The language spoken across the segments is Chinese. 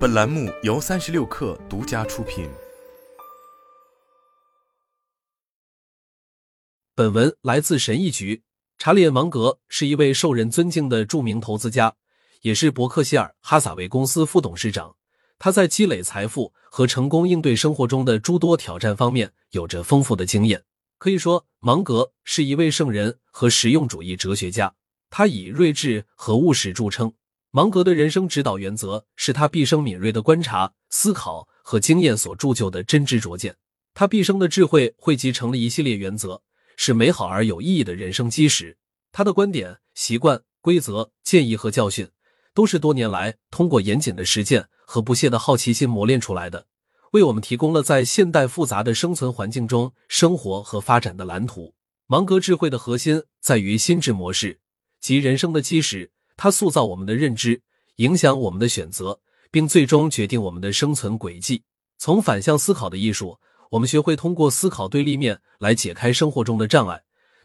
本栏目由三十六氪独家出品。本文来自神医局。查理·芒格是一位受人尊敬的著名投资家，也是伯克希尔·哈撒韦公司副董事长。他在积累财富和成功应对生活中的诸多挑战方面有着丰富的经验。可以说，芒格是一位圣人和实用主义哲学家。他以睿智和务实著称。芒格的人生指导原则是他毕生敏锐的观察、思考和经验所铸就的真知灼见。他毕生的智慧汇集成了一系列原则，是美好而有意义的人生基石。他的观点、习惯、规则、建议和教训，都是多年来通过严谨的实践和不懈的好奇心磨练出来的，为我们提供了在现代复杂的生存环境中生活和发展的蓝图。芒格智慧的核心在于心智模式，即人生的基石。它塑造我们的认知，影响我们的选择，并最终决定我们的生存轨迹。从反向思考的艺术，我们学会通过思考对立面来解开生活中的障碍；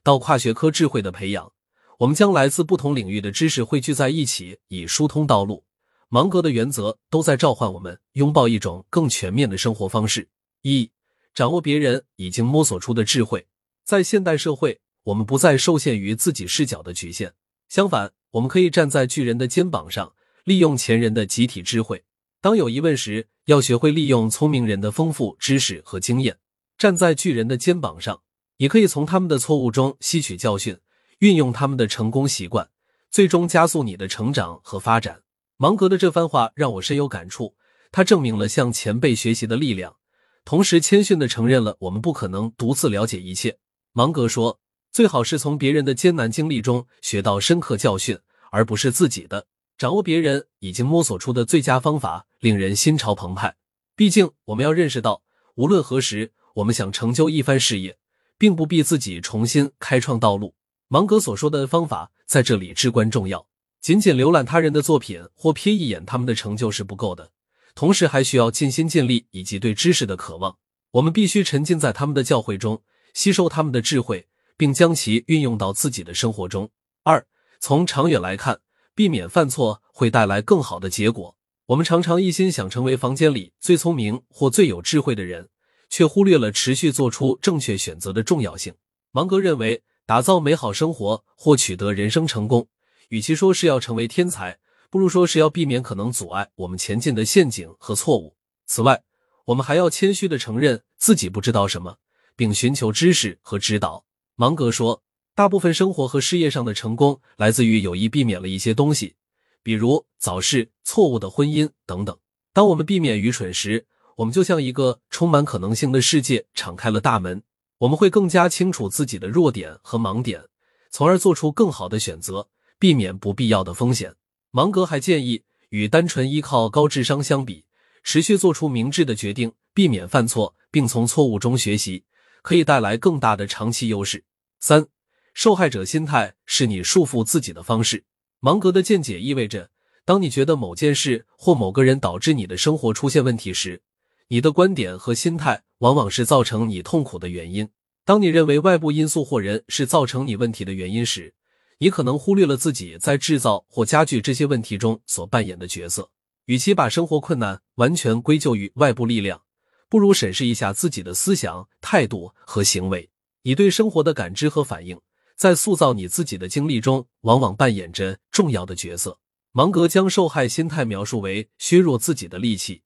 到跨学科智慧的培养，我们将来自不同领域的知识汇聚在一起，以疏通道路。芒格的原则都在召唤我们拥抱一种更全面的生活方式。一、掌握别人已经摸索出的智慧。在现代社会，我们不再受限于自己视角的局限，相反。我们可以站在巨人的肩膀上，利用前人的集体智慧。当有疑问时，要学会利用聪明人的丰富知识和经验。站在巨人的肩膀上，也可以从他们的错误中吸取教训，运用他们的成功习惯，最终加速你的成长和发展。芒格的这番话让我深有感触。他证明了向前辈学习的力量，同时谦逊的承认了我们不可能独自了解一切。芒格说。最好是从别人的艰难经历中学到深刻教训，而不是自己的。掌握别人已经摸索出的最佳方法，令人心潮澎湃。毕竟，我们要认识到，无论何时，我们想成就一番事业，并不必自己重新开创道路。芒格所说的方法在这里至关重要。仅仅浏览他人的作品或瞥一眼他们的成就是不够的，同时还需要尽心尽力以及对知识的渴望。我们必须沉浸在他们的教诲中，吸收他们的智慧。并将其运用到自己的生活中。二，从长远来看，避免犯错会带来更好的结果。我们常常一心想成为房间里最聪明或最有智慧的人，却忽略了持续做出正确选择的重要性。芒格认为，打造美好生活或取得人生成功，与其说是要成为天才，不如说是要避免可能阻碍我们前进的陷阱和错误。此外，我们还要谦虚的承认自己不知道什么，并寻求知识和指导。芒格说：“大部分生活和事业上的成功来自于有意避免了一些东西，比如早逝、错误的婚姻等等。当我们避免愚蠢时，我们就像一个充满可能性的世界敞开了大门。我们会更加清楚自己的弱点和盲点，从而做出更好的选择，避免不必要的风险。”芒格还建议，与单纯依靠高智商相比，持续做出明智的决定，避免犯错，并从错误中学习。可以带来更大的长期优势。三，受害者心态是你束缚自己的方式。芒格的见解意味着，当你觉得某件事或某个人导致你的生活出现问题时，你的观点和心态往往是造成你痛苦的原因。当你认为外部因素或人是造成你问题的原因时，你可能忽略了自己在制造或加剧这些问题中所扮演的角色。与其把生活困难完全归咎于外部力量。不如审视一下自己的思想、态度和行为。你对生活的感知和反应，在塑造你自己的经历中，往往扮演着重要的角色。芒格将受害心态描述为削弱自己的力气。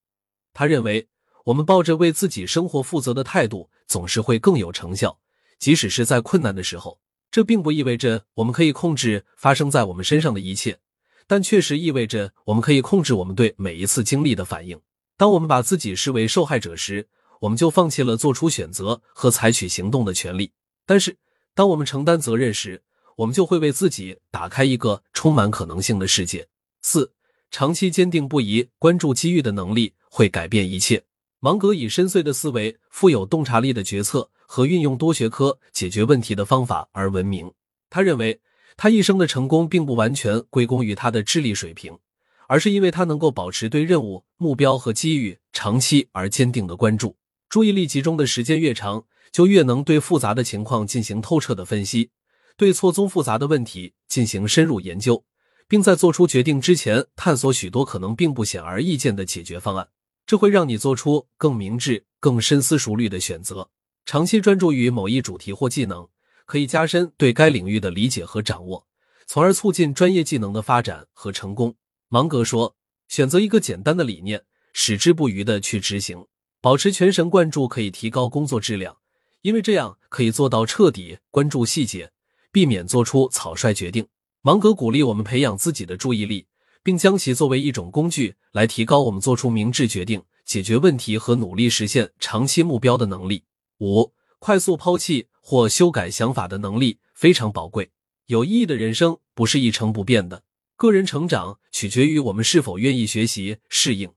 他认为，我们抱着为自己生活负责的态度，总是会更有成效，即使是在困难的时候。这并不意味着我们可以控制发生在我们身上的一切，但确实意味着我们可以控制我们对每一次经历的反应。当我们把自己视为受害者时，我们就放弃了做出选择和采取行动的权利。但是，当我们承担责任时，我们就会为自己打开一个充满可能性的世界。四、长期坚定不移关注机遇的能力会改变一切。芒格以深邃的思维、富有洞察力的决策和运用多学科解决问题的方法而闻名。他认为，他一生的成功并不完全归功于他的智力水平。而是因为他能够保持对任务、目标和机遇长期而坚定的关注，注意力集中的时间越长，就越能对复杂的情况进行透彻的分析，对错综复杂的问题进行深入研究，并在做出决定之前探索许多可能并不显而易见的解决方案，这会让你做出更明智、更深思熟虑的选择。长期专注于某一主题或技能，可以加深对该领域的理解和掌握，从而促进专业技能的发展和成功。芒格说：“选择一个简单的理念，矢志不渝的去执行，保持全神贯注，可以提高工作质量，因为这样可以做到彻底关注细节，避免做出草率决定。”芒格鼓励我们培养自己的注意力，并将其作为一种工具来提高我们做出明智决定、解决问题和努力实现长期目标的能力。五、快速抛弃或修改想法的能力非常宝贵。有意义的人生不是一成不变的，个人成长取决于我们是否愿意学习、适应，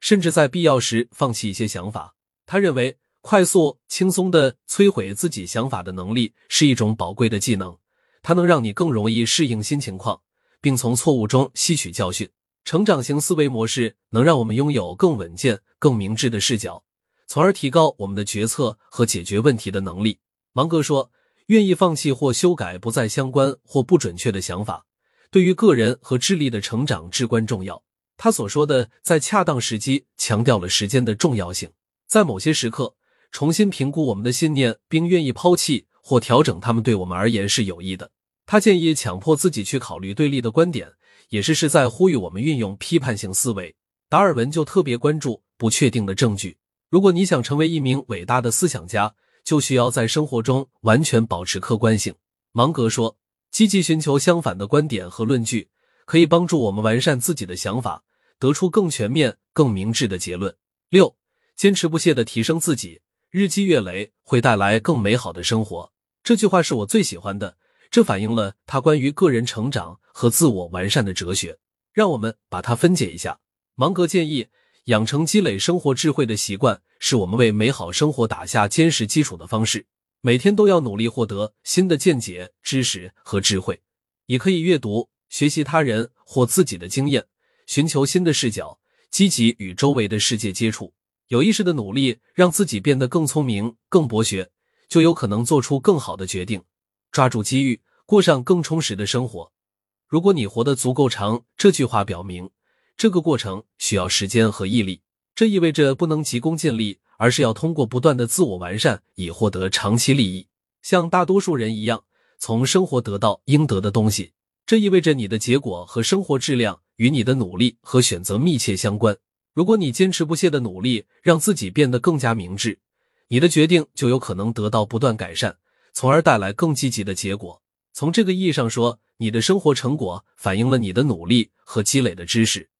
甚至在必要时放弃一些想法。他认为，快速、轻松的摧毁自己想法的能力是一种宝贵的技能。它能让你更容易适应新情况，并从错误中吸取教训。成长型思维模式能让我们拥有更稳健、更明智的视角，从而提高我们的决策和解决问题的能力。芒格说：“愿意放弃或修改不再相关或不准确的想法，对于个人和智力的成长至关重要。”他所说的“在恰当时机”强调了时间的重要性。在某些时刻，重新评估我们的信念，并愿意抛弃。或调整他们对我们而言是有益的。他建议强迫自己去考虑对立的观点，也是是在呼吁我们运用批判性思维。达尔文就特别关注不确定的证据。如果你想成为一名伟大的思想家，就需要在生活中完全保持客观性。芒格说，积极寻求相反的观点和论据，可以帮助我们完善自己的想法，得出更全面、更明智的结论。六，坚持不懈的提升自己。日积月累会带来更美好的生活。这句话是我最喜欢的，这反映了他关于个人成长和自我完善的哲学。让我们把它分解一下。芒格建议，养成积累生活智慧的习惯，是我们为美好生活打下坚实基础的方式。每天都要努力获得新的见解、知识和智慧。你可以阅读、学习他人或自己的经验，寻求新的视角，积极与周围的世界接触。有意识的努力，让自己变得更聪明、更博学，就有可能做出更好的决定，抓住机遇，过上更充实的生活。如果你活得足够长，这句话表明，这个过程需要时间和毅力。这意味着不能急功近利，而是要通过不断的自我完善，以获得长期利益。像大多数人一样，从生活得到应得的东西。这意味着你的结果和生活质量与你的努力和选择密切相关。如果你坚持不懈的努力，让自己变得更加明智，你的决定就有可能得到不断改善，从而带来更积极的结果。从这个意义上说，你的生活成果反映了你的努力和积累的知识。